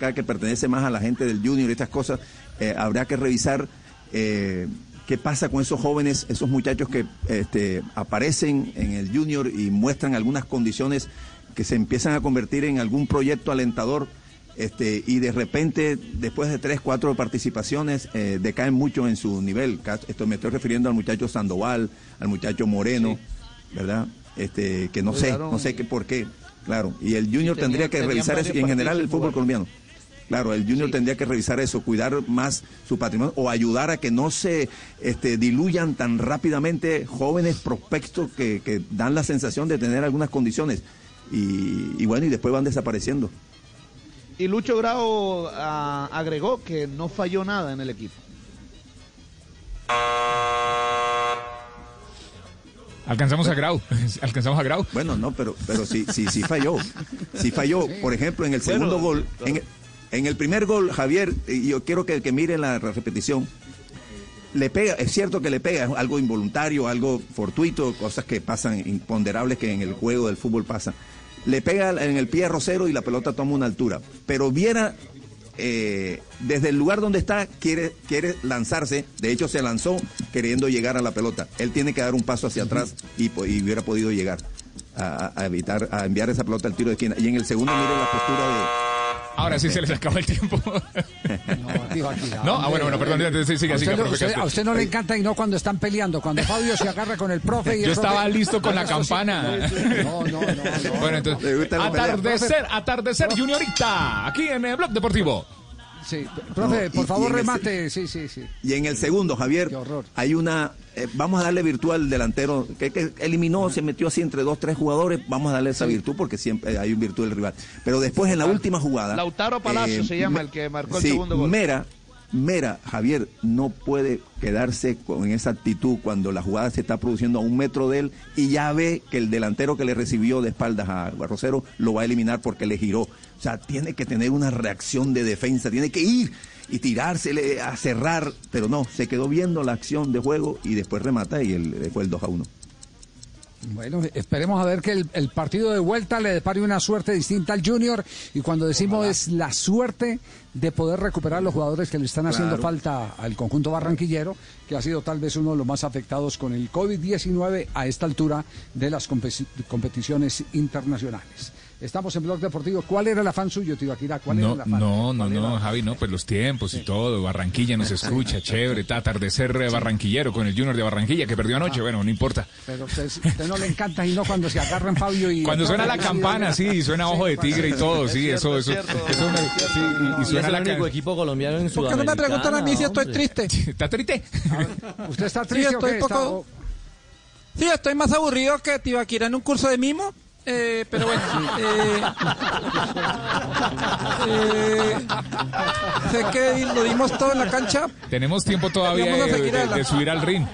que pertenece más a la gente del Junior y estas cosas, eh, habrá que revisar eh, qué pasa con esos jóvenes, esos muchachos que este, aparecen en el Junior y muestran algunas condiciones que se empiezan a convertir en algún proyecto alentador. Este, y de repente, después de tres, cuatro participaciones, eh, decaen mucho en su nivel. Esto me estoy refiriendo al muchacho Sandoval, al muchacho Moreno, ¿verdad? Este, que no sé, no sé qué por qué, claro. Y el Junior tendría que revisar eso, y en general el fútbol colombiano. Claro, el Junior tendría que revisar eso, cuidar más su patrimonio o ayudar a que no se este, diluyan tan rápidamente jóvenes prospectos que, que dan la sensación de tener algunas condiciones y, y bueno, y después van desapareciendo. Y Lucho Grau ah, agregó que no falló nada en el equipo. Alcanzamos a Grau, alcanzamos a Grau. Bueno, no, pero, pero sí, sí, sí falló. Sí falló. Por ejemplo, en el segundo gol, en el, primer gol, Javier, yo quiero que, que miren la repetición. Le pega, es cierto que le pega, es algo involuntario, algo fortuito, cosas que pasan, imponderables que en el juego del fútbol pasan le pega en el pie a Rosero y la pelota toma una altura. Pero Viera, eh, desde el lugar donde está, quiere, quiere lanzarse. De hecho, se lanzó queriendo llegar a la pelota. Él tiene que dar un paso hacia atrás y, hubiera podido llegar a, evitar, a enviar esa pelota al tiro de esquina. Y en el segundo, mire la postura de Ahora sí se les acaba el tiempo. no, ah, bueno, bueno, perdón. Sí, sigue, a, usted, no le encanta y no cuando están peleando, cuando Fabio se agarra con el profe y Yo estaba listo con la campana. No, no, no, Bueno, entonces, atardecer, atardecer juniorita, aquí en el Blog Deportivo. Sí, profe, por favor remate. Sí, sí, sí. Y en el segundo, Javier, hay una. Eh, vamos a darle virtud al delantero que, que, eliminó, se metió así entre dos, tres jugadores. Vamos a darle esa virtud porque siempre hay un virtud del rival. Pero después en la última jugada. Lautaro Palacio eh, se llama el que marcó el segundo gol. Mera, Mera, Javier, no puede quedarse con esa actitud cuando la jugada se está produciendo a un metro de él y ya ve que el delantero que le recibió de espaldas a Rosero lo va a eliminar porque le giró. O sea, tiene que tener una reacción de defensa, tiene que ir y tirársele a cerrar, pero no, se quedó viendo la acción de juego y después remata y el, fue el 2 a 1. Bueno, esperemos a ver que el, partido de vuelta le depare una suerte distinta al Junior y cuando decimos es la suerte de poder recuperar los jugadores que le están haciendo falta al conjunto barranquillero, que ha sido tal vez uno de los más afectados con el COVID-19 a esta altura de las competiciones internacionales. Estamos en Blog Deportivo. ¿Cuál era el afán suyo, Tibaquira? ¿Cuál no, era el afán? No, no, no, Javi, no, pues los tiempos y todo. Barranquilla nos escucha, chévere. Atardecer barranquillero con el Junior de Barranquilla que perdió anoche. Ah. bueno, no importa. Pero usted, usted no le encanta y no cuando se agarran Fabio y. Cuando suena la campana, sí, suena ojo de tigre y todo, sí, eso, eso. eso me, y, suena es el único equipo colombiano en Sudamérica. ¿Por qué no me preguntan a mí si estoy triste? ¿Está triste? ¿Usted está triste? Sí, estoy poco. Sí, estoy más aburrido que Tibaquira en un curso de mimo. Eh, pero eh, eh, sé que lo dimos todo en la cancha. Tenemos tiempo todavía de, subir al ring.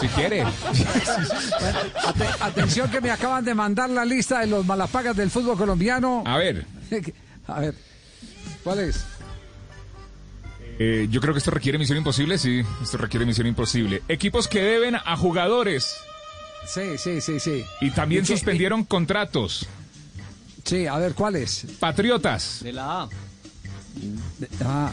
Si quiere. atención que me acaban de mandar la lista de los malapagas del fútbol colombiano. A ver. A ver. ¿Cuál es? yo creo que esto requiere misión imposible, sí. Esto requiere misión imposible. Equipos que deben a jugadores Sí, sí, sí, sí. Y también suspendieron contratos. Sí, a ver, ¿cuáles? Patriotas. De la A. De, ah.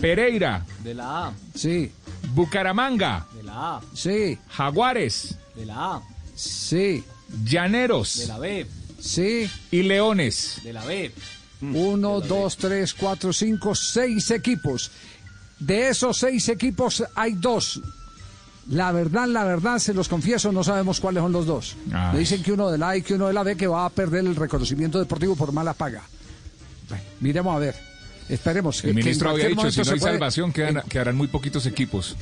Pereira. De la A. Sí. Bucaramanga. De la A. Sí. Jaguares. De la A. Sí. Llaneros. De la B. Sí. Y Leones. De la B. Uno, dos, tres, cuatro, cinco, seis equipos. De esos seis equipos hay dos la verdad, la verdad, se los confieso, no sabemos cuáles son los dos. Me dicen que uno de la A y que uno de la B que va a perder el reconocimiento deportivo por mala paga. miremos a ver. Esperemos. El ministro había dicho, si no hay salvación, quedarán muy poquitos equipos.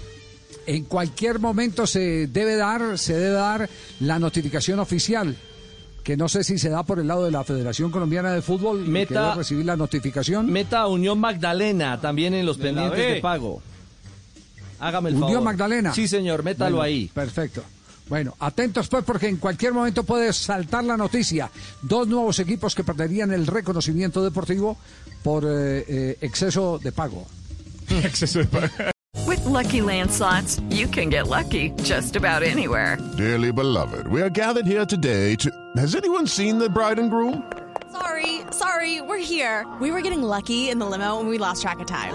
En cualquier momento se debe dar, se debe dar la notificación oficial que no sé si se da por el lado de la Federación Colombiana de Fútbol, meta, que debe recibir la notificación. Meta Unión Magdalena también en los pendientes de pago. Hágame el favor. Magdalena? Sí, señor, métalo ahí. Perfecto. Bueno, atentos pues porque en cualquier momento puede saltar la noticia. Dos nuevos equipos que perderían el reconocimiento deportivo por eh, eh, exceso de pago. exceso de pago. With lucky landslots, you can get lucky just about anywhere. Dearly beloved, we are gathered here today to. Has anyone seen the bride and groom? Sorry Sorry, we're here. We were getting lucky in the limo and we lost track of time.